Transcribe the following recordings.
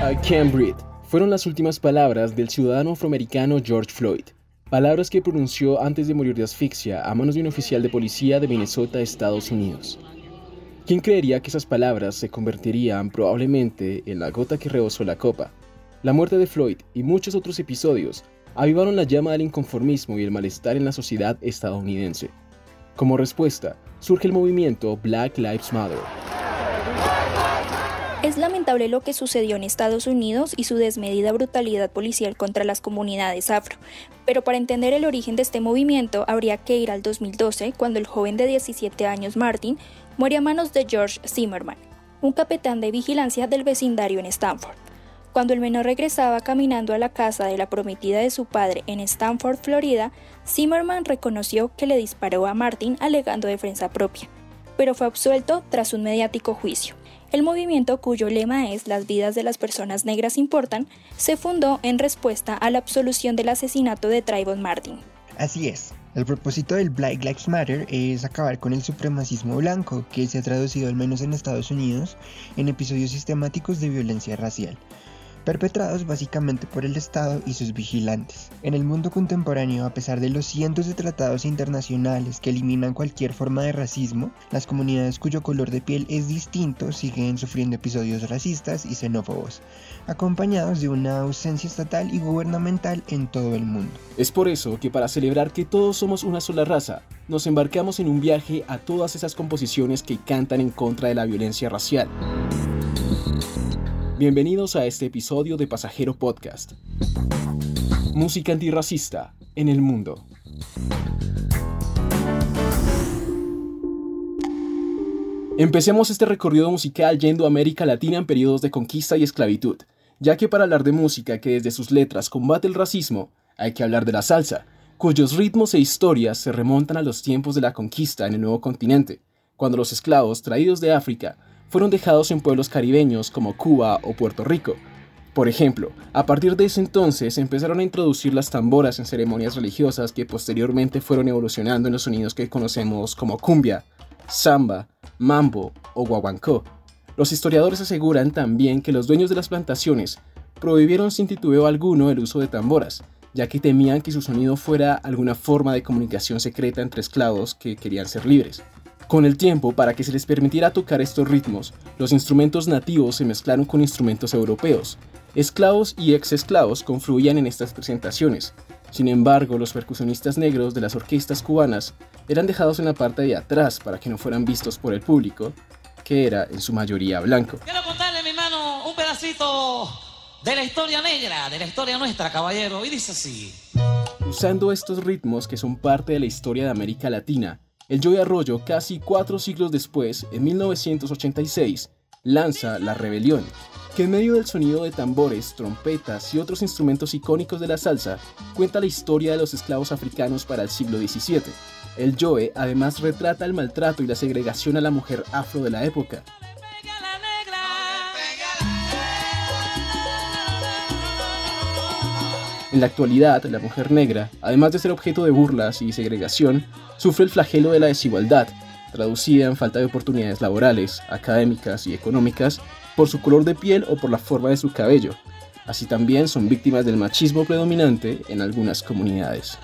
I can't breathe fueron las últimas palabras del ciudadano afroamericano George Floyd, palabras que pronunció antes de morir de asfixia a manos de un oficial de policía de Minnesota, Estados Unidos. ¿Quién creería que esas palabras se convertirían probablemente en la gota que rebosó la copa? La muerte de Floyd y muchos otros episodios avivaron la llama del inconformismo y el malestar en la sociedad estadounidense. Como respuesta, surge el movimiento Black Lives Matter. Es lamentable lo que sucedió en Estados Unidos y su desmedida brutalidad policial contra las comunidades afro, pero para entender el origen de este movimiento habría que ir al 2012, cuando el joven de 17 años Martin muere a manos de George Zimmerman, un capitán de vigilancia del vecindario en Stanford. Cuando el menor regresaba caminando a la casa de la prometida de su padre en Stanford, Florida, Zimmerman reconoció que le disparó a Martin alegando defensa propia, pero fue absuelto tras un mediático juicio. El movimiento, cuyo lema es Las vidas de las personas negras importan, se fundó en respuesta a la absolución del asesinato de Trayvon Martin. Así es. El propósito del Black Lives Matter es acabar con el supremacismo blanco, que se ha traducido al menos en Estados Unidos en episodios sistemáticos de violencia racial perpetrados básicamente por el Estado y sus vigilantes. En el mundo contemporáneo, a pesar de los cientos de tratados internacionales que eliminan cualquier forma de racismo, las comunidades cuyo color de piel es distinto siguen sufriendo episodios racistas y xenófobos, acompañados de una ausencia estatal y gubernamental en todo el mundo. Es por eso que para celebrar que todos somos una sola raza, nos embarcamos en un viaje a todas esas composiciones que cantan en contra de la violencia racial. Bienvenidos a este episodio de Pasajero Podcast. Música antirracista en el mundo. Empecemos este recorrido musical yendo a América Latina en periodos de conquista y esclavitud, ya que para hablar de música que desde sus letras combate el racismo, hay que hablar de la salsa, cuyos ritmos e historias se remontan a los tiempos de la conquista en el nuevo continente, cuando los esclavos traídos de África fueron dejados en pueblos caribeños como Cuba o Puerto Rico. Por ejemplo, a partir de ese entonces empezaron a introducir las tamboras en ceremonias religiosas que posteriormente fueron evolucionando en los sonidos que conocemos como cumbia, samba, mambo o guaguancó. Los historiadores aseguran también que los dueños de las plantaciones prohibieron sin titubeo alguno el uso de tamboras, ya que temían que su sonido fuera alguna forma de comunicación secreta entre esclavos que querían ser libres. Con el tiempo, para que se les permitiera tocar estos ritmos, los instrumentos nativos se mezclaron con instrumentos europeos. Esclavos y ex-esclavos confluían en estas presentaciones. Sin embargo, los percusionistas negros de las orquestas cubanas eran dejados en la parte de atrás para que no fueran vistos por el público, que era en su mayoría blanco. Quiero contarle, mi hermano, un pedacito de la historia negra, de la historia nuestra, caballero, y dice así. Usando estos ritmos que son parte de la historia de América Latina, el Joey Arroyo, casi cuatro siglos después, en 1986, lanza La Rebelión, que en medio del sonido de tambores, trompetas y otros instrumentos icónicos de la salsa, cuenta la historia de los esclavos africanos para el siglo XVII. El Joe además retrata el maltrato y la segregación a la mujer afro de la época, En la actualidad, la mujer negra, además de ser objeto de burlas y segregación, sufre el flagelo de la desigualdad, traducida en falta de oportunidades laborales, académicas y económicas por su color de piel o por la forma de su cabello. Así también son víctimas del machismo predominante en algunas comunidades.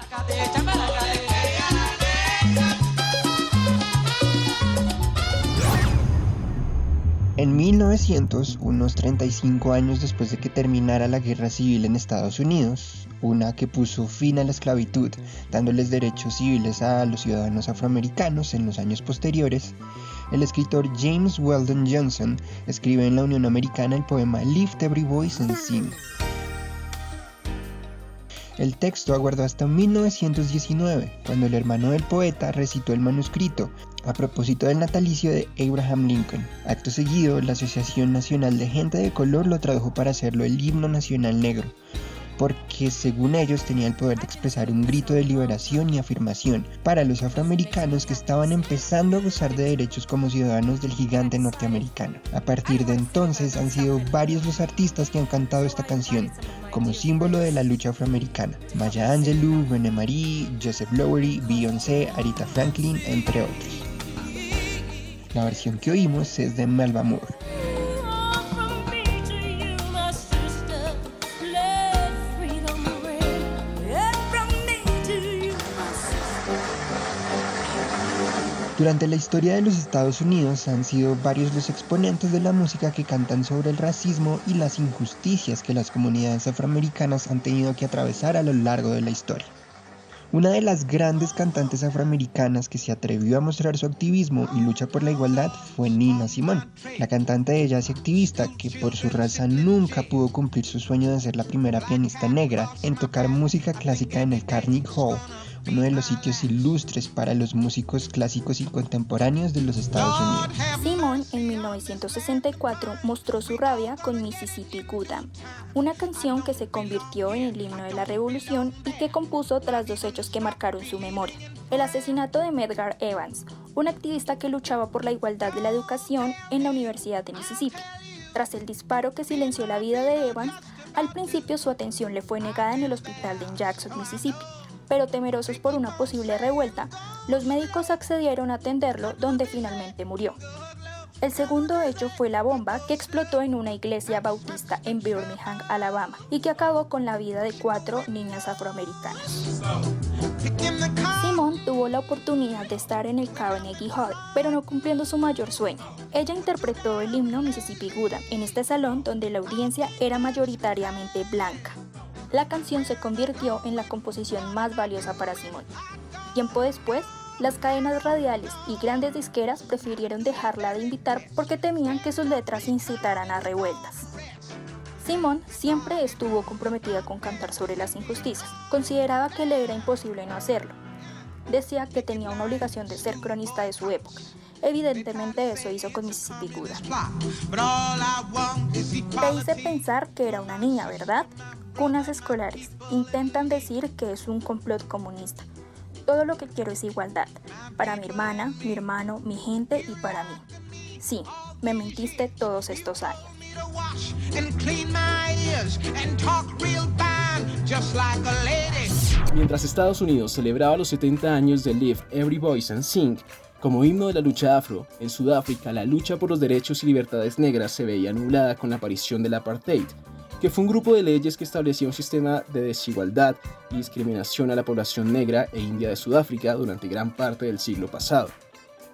1900, unos 35 años después de que terminara la guerra civil en Estados Unidos, una que puso fin a la esclavitud, dándoles derechos civiles a los ciudadanos afroamericanos en los años posteriores, el escritor James Weldon Johnson escribe en la Unión Americana el poema Lift Every Voice and Sing. El texto aguardó hasta 1919, cuando el hermano del poeta recitó el manuscrito a propósito del natalicio de Abraham Lincoln. Acto seguido, la Asociación Nacional de Gente de Color lo tradujo para hacerlo el himno nacional negro, porque según ellos tenía el poder de expresar un grito de liberación y afirmación para los afroamericanos que estaban empezando a gozar de derechos como ciudadanos del gigante norteamericano. A partir de entonces han sido varios los artistas que han cantado esta canción como símbolo de la lucha afroamericana. Maya Angelou, René Marie, Joseph Lowery, Beyoncé, Arita Franklin, entre otros. La versión que oímos es de Melba Moore. Durante la historia de los Estados Unidos han sido varios los exponentes de la música que cantan sobre el racismo y las injusticias que las comunidades afroamericanas han tenido que atravesar a lo largo de la historia. Una de las grandes cantantes afroamericanas que se atrevió a mostrar su activismo y lucha por la igualdad fue Nina Simone, la cantante de jazz y activista que por su raza nunca pudo cumplir su sueño de ser la primera pianista negra en tocar música clásica en el Carnegie Hall uno de los sitios ilustres para los músicos clásicos y contemporáneos de los Estados Unidos. Simon en 1964 mostró su rabia con Mississippi Goddam, una canción que se convirtió en el himno de la revolución y que compuso tras dos hechos que marcaron su memoria. El asesinato de Medgar Evans, un activista que luchaba por la igualdad de la educación en la Universidad de Mississippi. Tras el disparo que silenció la vida de Evans, al principio su atención le fue negada en el hospital de Jackson, Mississippi, pero temerosos por una posible revuelta, los médicos accedieron a atenderlo donde finalmente murió. El segundo hecho fue la bomba que explotó en una iglesia bautista en Birmingham, Alabama, y que acabó con la vida de cuatro niñas afroamericanas. Simone tuvo la oportunidad de estar en el Carnegie Hall, pero no cumpliendo su mayor sueño. Ella interpretó el himno Mississippi Goodam en este salón donde la audiencia era mayoritariamente blanca la canción se convirtió en la composición más valiosa para Simón. Tiempo después, las cadenas radiales y grandes disqueras prefirieron dejarla de invitar porque temían que sus letras incitaran a revueltas. Simón siempre estuvo comprometida con cantar sobre las injusticias. Consideraba que le era imposible no hacerlo. Decía que tenía una obligación de ser cronista de su época. Evidentemente eso hizo con Mississippi Gouda. Te hice pensar que era una niña, ¿verdad? Cunas escolares intentan decir que es un complot comunista. Todo lo que quiero es igualdad, para mi hermana, mi hermano, mi gente y para mí. Sí, me mentiste todos estos años. Mientras Estados Unidos celebraba los 70 años de Live Every Voice and Sing, como himno de la lucha afro, en Sudáfrica la lucha por los derechos y libertades negras se veía nublada con la aparición del apartheid, que fue un grupo de leyes que establecía un sistema de desigualdad y discriminación a la población negra e india de Sudáfrica durante gran parte del siglo pasado.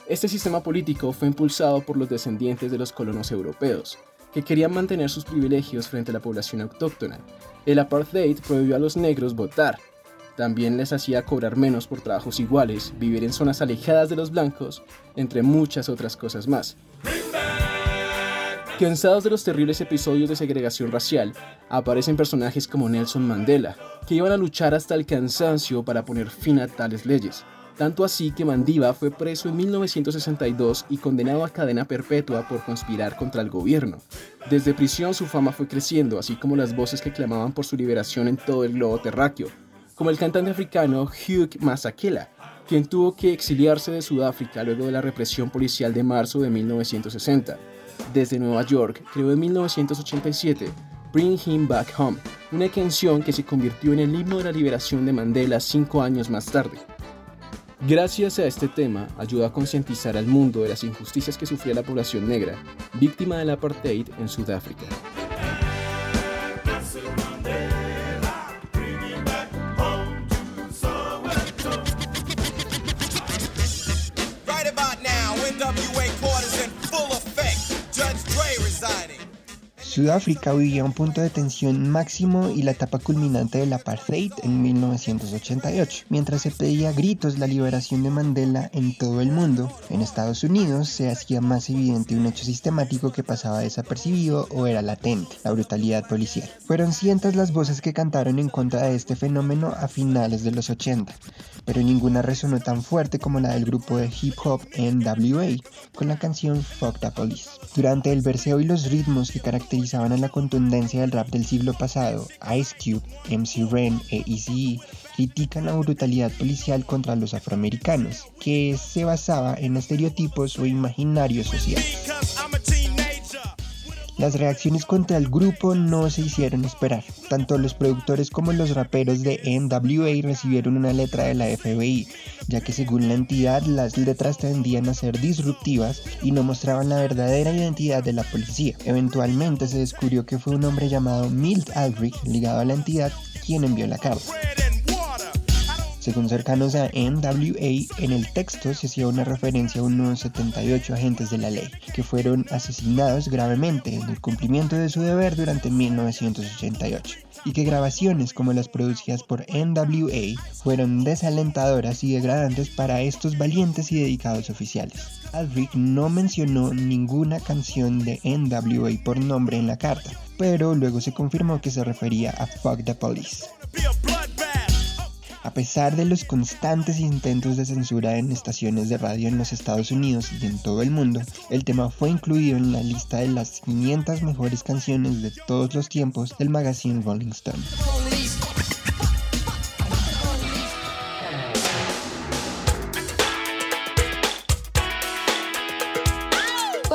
Este sistema político fue impulsado por los descendientes de los colonos europeos, que querían mantener sus privilegios frente a la población autóctona. El apartheid prohibió a los negros votar, también les hacía cobrar menos por trabajos iguales, vivir en zonas alejadas de los blancos, entre muchas otras cosas más. Cansados de los terribles episodios de segregación racial, aparecen personajes como Nelson Mandela, que iban a luchar hasta el cansancio para poner fin a tales leyes. Tanto así que Mandiba fue preso en 1962 y condenado a cadena perpetua por conspirar contra el gobierno. Desde prisión su fama fue creciendo, así como las voces que clamaban por su liberación en todo el globo terráqueo, como el cantante africano Hugh Masakela, quien tuvo que exiliarse de Sudáfrica luego de la represión policial de marzo de 1960 desde Nueva York, creó en 1987 Bring Him Back Home, una canción que se convirtió en el himno de la liberación de Mandela cinco años más tarde. Gracias a este tema, ayudó a concientizar al mundo de las injusticias que sufría la población negra, víctima del apartheid en Sudáfrica. Sudáfrica vivía un punto de tensión máximo y la etapa culminante del apartheid en 1988. Mientras se pedía gritos la liberación de Mandela en todo el mundo, en Estados Unidos se hacía más evidente un hecho sistemático que pasaba desapercibido o era latente, la brutalidad policial. Fueron cientos las voces que cantaron en contra de este fenómeno a finales de los 80, pero ninguna resonó tan fuerte como la del grupo de hip hop NWA con la canción Fuck the Police. Durante el verseo y los ritmos que caracterizan simpatizaban a la contundencia del rap del siglo pasado, Ice Cube, MC Ren e Eazy-E critican la brutalidad policial contra los afroamericanos, que se basaba en estereotipos o imaginarios sociales. Las reacciones contra el grupo no se hicieron esperar. Tanto los productores como los raperos de NWA recibieron una letra de la FBI, ya que según la entidad las letras tendían a ser disruptivas y no mostraban la verdadera identidad de la policía. Eventualmente se descubrió que fue un hombre llamado Milt Aldrich, ligado a la entidad, quien envió la carta. Según cercanos a NWA, en el texto se hacía una referencia a unos 78 agentes de la ley que fueron asesinados gravemente en el cumplimiento de su deber durante 1988 y que grabaciones como las producidas por NWA fueron desalentadoras y degradantes para estos valientes y dedicados oficiales. Aldrich no mencionó ninguna canción de NWA por nombre en la carta, pero luego se confirmó que se refería a Fuck the Police. A pesar de los constantes intentos de censura en estaciones de radio en los Estados Unidos y en todo el mundo, el tema fue incluido en la lista de las 500 mejores canciones de todos los tiempos del magazine Rolling Stone.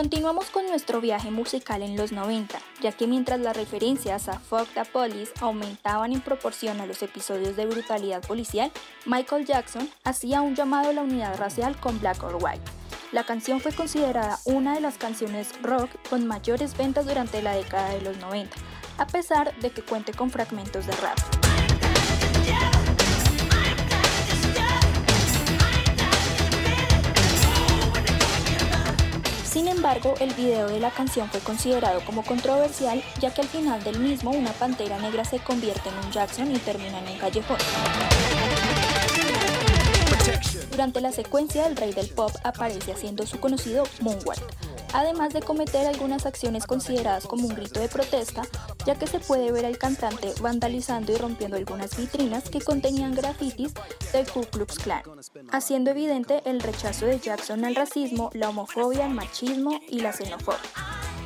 Continuamos con nuestro viaje musical en los 90, ya que mientras las referencias a Fuck the Police aumentaban en proporción a los episodios de brutalidad policial, Michael Jackson hacía un llamado a la unidad racial con Black or White. La canción fue considerada una de las canciones rock con mayores ventas durante la década de los 90, a pesar de que cuente con fragmentos de rap. Sin embargo, el video de la canción fue considerado como controversial, ya que al final del mismo una pantera negra se convierte en un Jackson y termina en un callejón. Durante la secuencia, el rey del pop aparece haciendo su conocido moonwalk, además de cometer algunas acciones consideradas como un grito de protesta, ya que se puede ver al cantante vandalizando y rompiendo algunas vitrinas que contenían grafitis del Ku Klux Klan, haciendo evidente el rechazo de Jackson al racismo, la homofobia, el machismo y la xenofobia.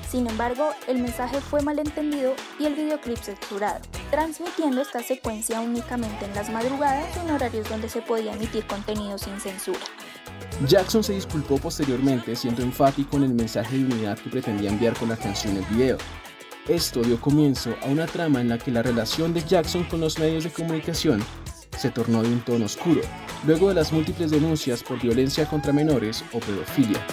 Sin embargo, el mensaje fue malentendido y el videoclip censurado, transmitiendo esta secuencia únicamente en las madrugadas en horarios donde se podía emitir contenido sin censura. Jackson se disculpó posteriormente siendo enfático en el mensaje de unidad que pretendía enviar con la canción el video. Esto dio comienzo a una trama en la que la relación de Jackson con los medios de comunicación se tornó de un tono oscuro, luego de las múltiples denuncias por violencia contra menores o pedofilia.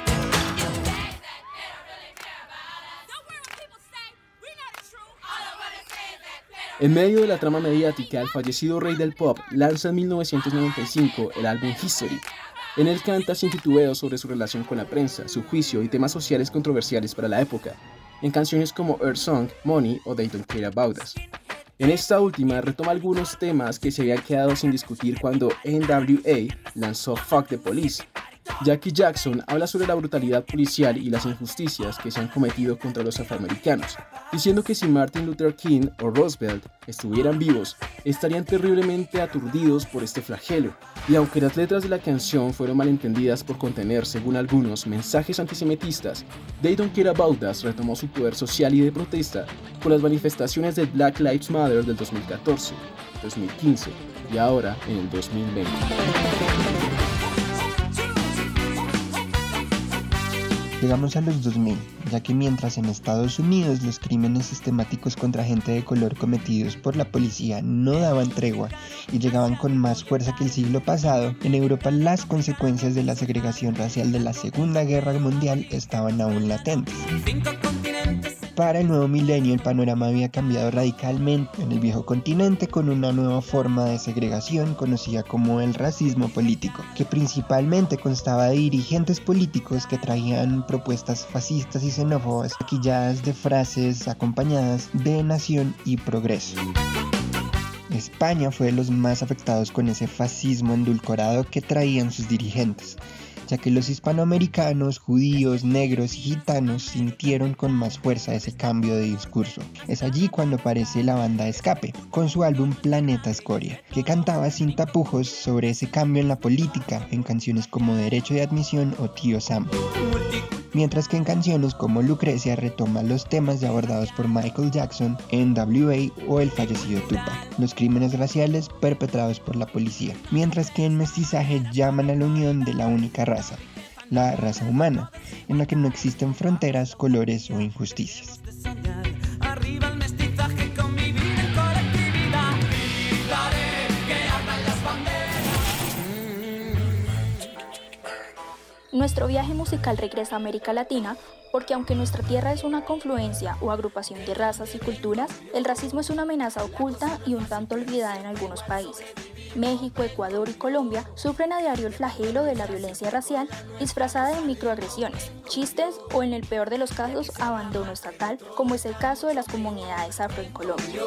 En medio de la trama mediática, el fallecido rey del pop lanza en 1995 el álbum History. En él canta sin titubeo sobre su relación con la prensa, su juicio y temas sociales controversiales para la época, en canciones como Earth Song, Money o They Don't Care About Us. En esta última retoma algunos temas que se habían quedado sin discutir cuando NWA lanzó Fuck the Police, Jackie Jackson habla sobre la brutalidad policial y las injusticias que se han cometido contra los afroamericanos, diciendo que si Martin Luther King o Roosevelt estuvieran vivos, estarían terriblemente aturdidos por este flagelo. Y aunque las letras de la canción fueron malentendidas por contener, según algunos, mensajes antisemitistas, They Don't Care About Us retomó su poder social y de protesta con las manifestaciones del Black Lives Matter del 2014, 2015 y ahora en el 2020. Llegamos a los 2000, ya que mientras en Estados Unidos los crímenes sistemáticos contra gente de color cometidos por la policía no daban tregua y llegaban con más fuerza que el siglo pasado, en Europa las consecuencias de la segregación racial de la Segunda Guerra Mundial estaban aún latentes. Para el nuevo milenio el panorama había cambiado radicalmente en el viejo continente con una nueva forma de segregación conocida como el racismo político, que principalmente constaba de dirigentes políticos que traían propuestas fascistas y xenófobas maquilladas de frases acompañadas de nación y progreso. España fue de los más afectados con ese fascismo endulcorado que traían sus dirigentes ya que los hispanoamericanos, judíos, negros y gitanos sintieron con más fuerza ese cambio de discurso. Es allí cuando aparece la banda Escape, con su álbum Planeta Escoria, que cantaba sin tapujos sobre ese cambio en la política en canciones como Derecho de Admisión o Tío Sam. Mientras que en canciones como Lucrecia retoma los temas abordados por Michael Jackson, NWA o el fallecido Tupac, los crímenes raciales perpetrados por la policía, mientras que en Mestizaje llaman a la unión de la única raza, la raza humana, en la que no existen fronteras, colores o injusticias. Nuestro viaje musical regresa a América Latina porque aunque nuestra tierra es una confluencia o agrupación de razas y culturas, el racismo es una amenaza oculta y un tanto olvidada en algunos países. México, Ecuador y Colombia sufren a diario el flagelo de la violencia racial disfrazada de microagresiones, chistes o en el peor de los casos abandono estatal, como es el caso de las comunidades afro en Colombia.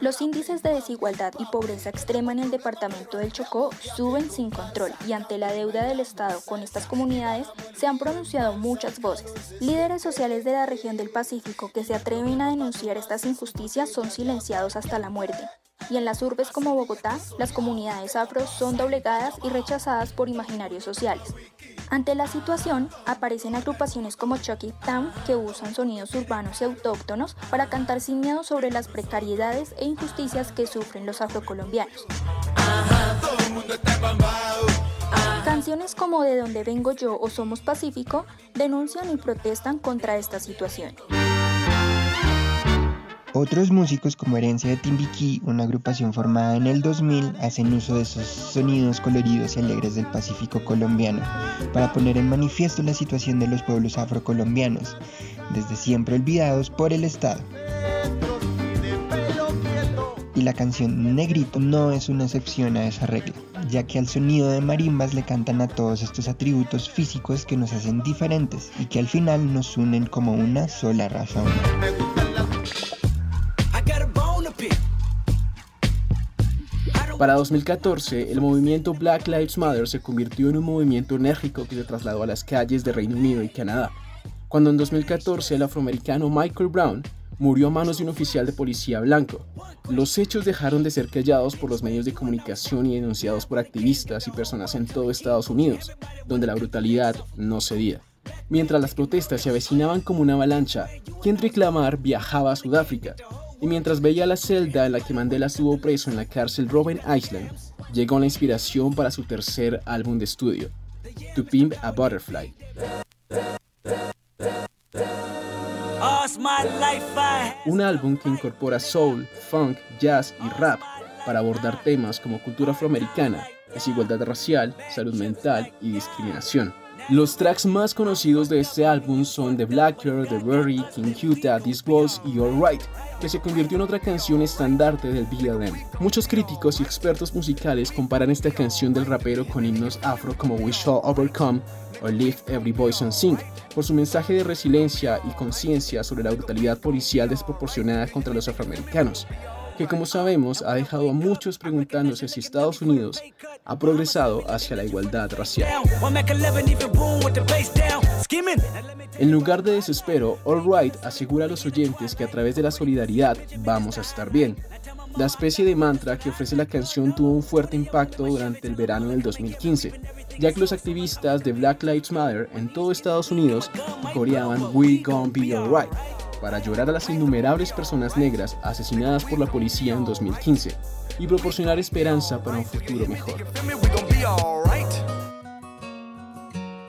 Los índices de desigualdad y pobreza extrema en el departamento del Chocó suben sin control y ante la deuda del Estado con estas comunidades se han pronunciado muchas voces. Líderes sociales de la región del Pacífico que se atreven a denunciar estas injusticias son silenciados hasta la muerte. Y en las urbes como Bogotá, las comunidades afro son doblegadas y rechazadas por imaginarios sociales. Ante la situación, aparecen agrupaciones como Chucky Town que usan sonidos urbanos y autóctonos para cantar sin miedo sobre las precariedades e injusticias que sufren los afrocolombianos. Canciones como De dónde vengo yo o Somos Pacífico denuncian y protestan contra esta situación. Otros músicos como Herencia de Timbiquí, una agrupación formada en el 2000, hacen uso de esos sonidos coloridos y alegres del Pacífico colombiano para poner en manifiesto la situación de los pueblos afrocolombianos, desde siempre olvidados por el Estado. Y la canción Negrito no es una excepción a esa regla, ya que al sonido de marimbas le cantan a todos estos atributos físicos que nos hacen diferentes y que al final nos unen como una sola razón. Para 2014, el movimiento Black Lives Matter se convirtió en un movimiento enérgico que se trasladó a las calles de Reino Unido y Canadá, cuando en 2014 el afroamericano Michael Brown murió a manos de un oficial de policía blanco. Los hechos dejaron de ser callados por los medios de comunicación y denunciados por activistas y personas en todo Estados Unidos, donde la brutalidad no cedía. Mientras las protestas se avecinaban como una avalancha, Kendrick Lamar viajaba a Sudáfrica, y mientras veía la celda en la que Mandela estuvo preso en la cárcel Robben Island, llegó la inspiración para su tercer álbum de estudio, To Pimp a Butterfly. Un álbum que incorpora soul, funk, jazz y rap para abordar temas como cultura afroamericana, desigualdad racial, salud mental y discriminación. Los tracks más conocidos de este álbum son The Blacker, The Worry, King Utah, This Walls y Alright, que se convirtió en otra canción estandarte del BLM. Muchos críticos y expertos musicales comparan esta canción del rapero con himnos afro como We Shall Overcome o Lift Every Voice and Sing, por su mensaje de resiliencia y conciencia sobre la brutalidad policial desproporcionada contra los afroamericanos que como sabemos ha dejado a muchos preguntándose si Estados Unidos ha progresado hacia la igualdad racial. En lugar de desespero, All Right asegura a los oyentes que a través de la solidaridad vamos a estar bien. La especie de mantra que ofrece la canción tuvo un fuerte impacto durante el verano del 2015, ya que los activistas de Black Lives Matter en todo Estados Unidos coreaban We Gonna Be Alright para llorar a las innumerables personas negras asesinadas por la policía en 2015 y proporcionar esperanza para un futuro mejor.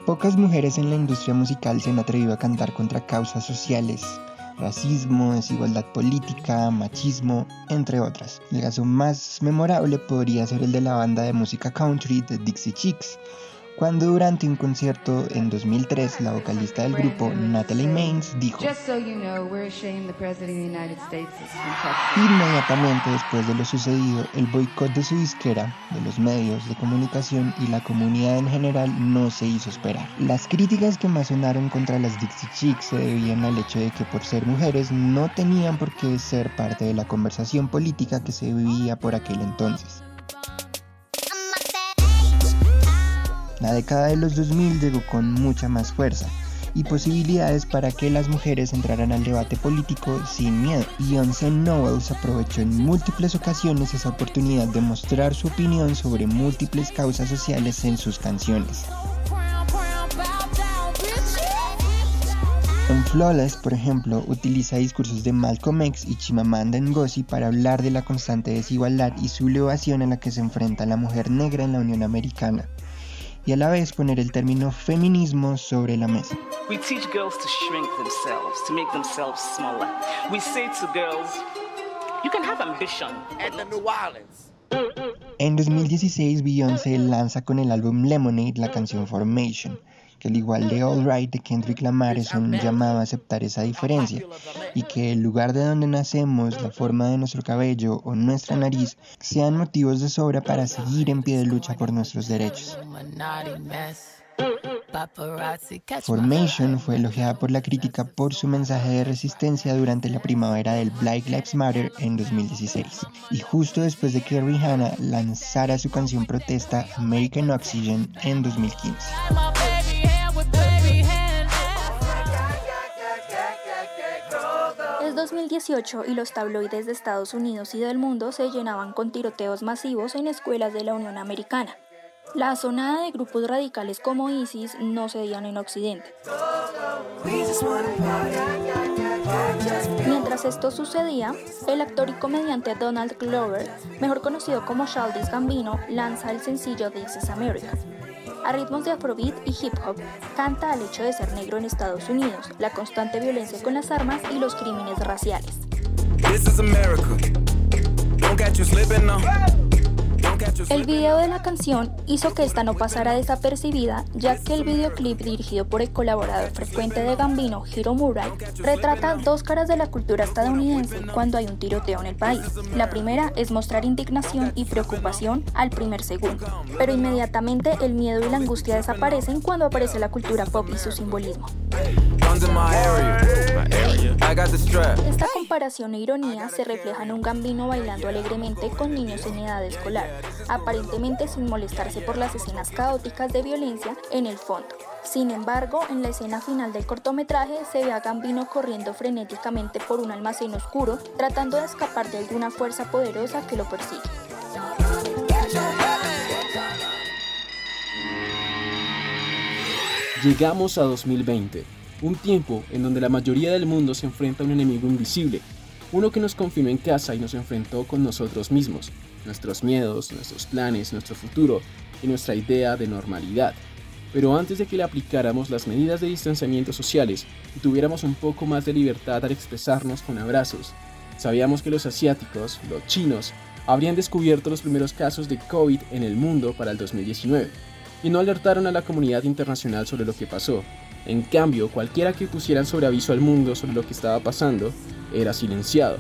Pocas mujeres en la industria musical se han atrevido a cantar contra causas sociales, racismo, desigualdad política, machismo, entre otras. El caso más memorable podría ser el de la banda de música country The Dixie Chicks, cuando durante un concierto en 2003 la vocalista del grupo Natalie Maines dijo Inmediatamente después de lo sucedido, el boicot de su disquera, de los medios de comunicación y la comunidad en general no se hizo esperar. Las críticas que más sonaron contra las Dixie Chicks se debían al hecho de que por ser mujeres no tenían por qué ser parte de la conversación política que se vivía por aquel entonces. La década de los 2000 llegó con mucha más fuerza y posibilidades para que las mujeres entraran al debate político sin miedo. Beyoncé Knowles aprovechó en múltiples ocasiones esa oportunidad de mostrar su opinión sobre múltiples causas sociales en sus canciones. En Flawless, por ejemplo, utiliza discursos de Malcolm X y Chimamanda Ngozi para hablar de la constante desigualdad y sublevación en la que se enfrenta la mujer negra en la Unión Americana, y a la vez poner el término feminismo sobre la mesa. We teach girls to shrink themselves, to make themselves smaller. We say to girls, you can have ambition. the New Orleans. En 2016, Beyoncé lanza con el álbum Lemonade la canción Formation que al igual de All Right de Kendrick Lamar es un llamado a aceptar esa diferencia y que el lugar de donde nacemos, la forma de nuestro cabello o nuestra nariz sean motivos de sobra para seguir en pie de lucha por nuestros derechos. Formation fue elogiada por la crítica por su mensaje de resistencia durante la primavera del Black Lives Matter en 2016 y justo después de que Rihanna lanzara su canción protesta American Oxygen en 2015. 2018 y los tabloides de Estados Unidos y del mundo se llenaban con tiroteos masivos en escuelas de la Unión Americana. La sonada de grupos radicales como ISIS no cedían en Occidente. Mientras esto sucedía, el actor y comediante Donald Glover, mejor conocido como Childish Gambino, lanza el sencillo This is America a ritmos de afrobeat y hip hop, canta al hecho de ser negro en Estados Unidos, la constante violencia con las armas y los crímenes raciales. El video de la canción hizo que esta no pasara desapercibida, ya que el videoclip dirigido por el colaborador frecuente de Gambino, Hiro Murray, retrata dos caras de la cultura estadounidense cuando hay un tiroteo en el país. La primera es mostrar indignación y preocupación al primer segundo, pero inmediatamente el miedo y la angustia desaparecen cuando aparece la cultura pop y su simbolismo. Esta comparación e ironía se refleja en un gambino bailando alegremente con niños en edad escolar, aparentemente sin molestarse por las escenas caóticas de violencia en el fondo. Sin embargo, en la escena final del cortometraje se ve a Gambino corriendo frenéticamente por un almacén oscuro, tratando de escapar de alguna fuerza poderosa que lo persigue. Llegamos a 2020, un tiempo en donde la mayoría del mundo se enfrenta a un enemigo invisible, uno que nos confinó en casa y nos enfrentó con nosotros mismos, nuestros miedos, nuestros planes, nuestro futuro y nuestra idea de normalidad. Pero antes de que le aplicáramos las medidas de distanciamiento sociales y tuviéramos un poco más de libertad al expresarnos con abrazos, sabíamos que los asiáticos, los chinos, habrían descubierto los primeros casos de COVID en el mundo para el 2019 y no alertaron a la comunidad internacional sobre lo que pasó. En cambio, cualquiera que pusieran sobre aviso al mundo sobre lo que estaba pasando era silenciado.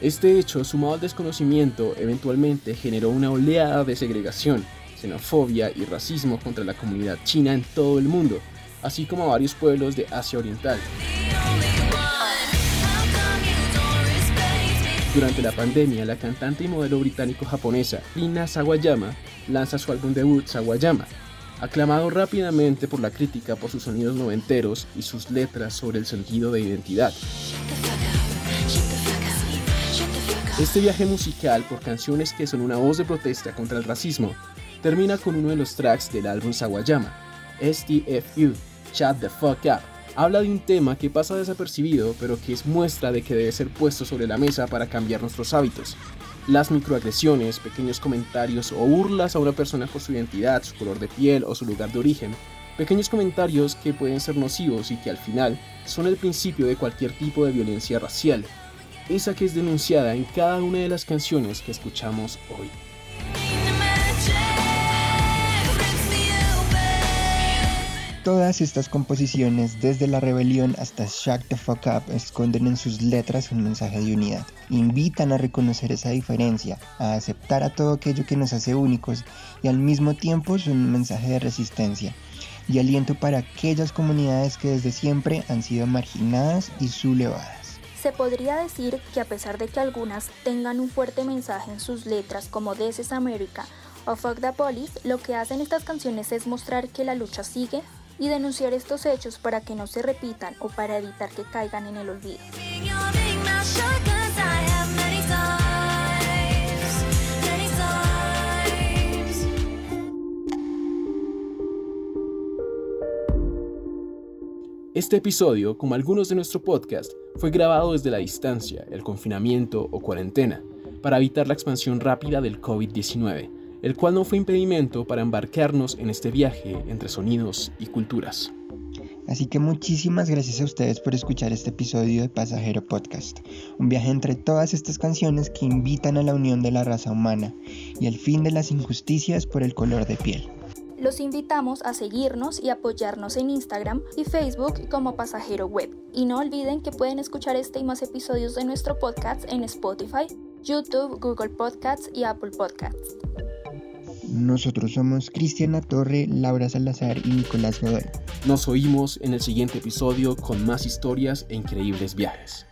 Este hecho, sumado al desconocimiento, eventualmente generó una oleada de segregación, xenofobia y racismo contra la comunidad china en todo el mundo, así como a varios pueblos de Asia Oriental. Durante la pandemia, la cantante y modelo británico-japonesa Rina Sawayama lanza su álbum debut Sawayama, aclamado rápidamente por la crítica por sus sonidos noventeros y sus letras sobre el sentido de identidad. Este viaje musical por canciones que son una voz de protesta contra el racismo termina con uno de los tracks del álbum Sawayama, STFU, Chat the Fuck Up. Habla de un tema que pasa desapercibido, pero que es muestra de que debe ser puesto sobre la mesa para cambiar nuestros hábitos. Las microagresiones, pequeños comentarios o burlas a una persona por su identidad, su color de piel o su lugar de origen, pequeños comentarios que pueden ser nocivos y que al final son el principio de cualquier tipo de violencia racial, esa que es denunciada en cada una de las canciones que escuchamos hoy. Todas estas composiciones, desde la rebelión hasta Shack the Fuck Up, esconden en sus letras un mensaje de unidad. Invitan a reconocer esa diferencia, a aceptar a todo aquello que nos hace únicos y al mismo tiempo son un mensaje de resistencia y aliento para aquellas comunidades que desde siempre han sido marginadas y sublevadas. Se podría decir que a pesar de que algunas tengan un fuerte mensaje en sus letras como This is America o Fuck the Police, lo que hacen estas canciones es mostrar que la lucha sigue y denunciar estos hechos para que no se repitan o para evitar que caigan en el olvido. Este episodio, como algunos de nuestro podcast, fue grabado desde la distancia, el confinamiento o cuarentena, para evitar la expansión rápida del COVID-19, el cual no fue impedimento para embarcarnos en este viaje entre sonidos y culturas. Así que muchísimas gracias a ustedes por escuchar este episodio de Pasajero Podcast, un viaje entre todas estas canciones que invitan a la unión de la raza humana y al fin de las injusticias por el color de piel. Los invitamos a seguirnos y apoyarnos en Instagram y Facebook como Pasajero Web. Y no olviden que pueden escuchar este y más episodios de nuestro podcast en Spotify, YouTube, Google Podcasts y Apple Podcasts. Nosotros somos Cristiana Torre, Laura Salazar y Nicolás Godoy. Nos oímos en el siguiente episodio con más historias e increíbles viajes.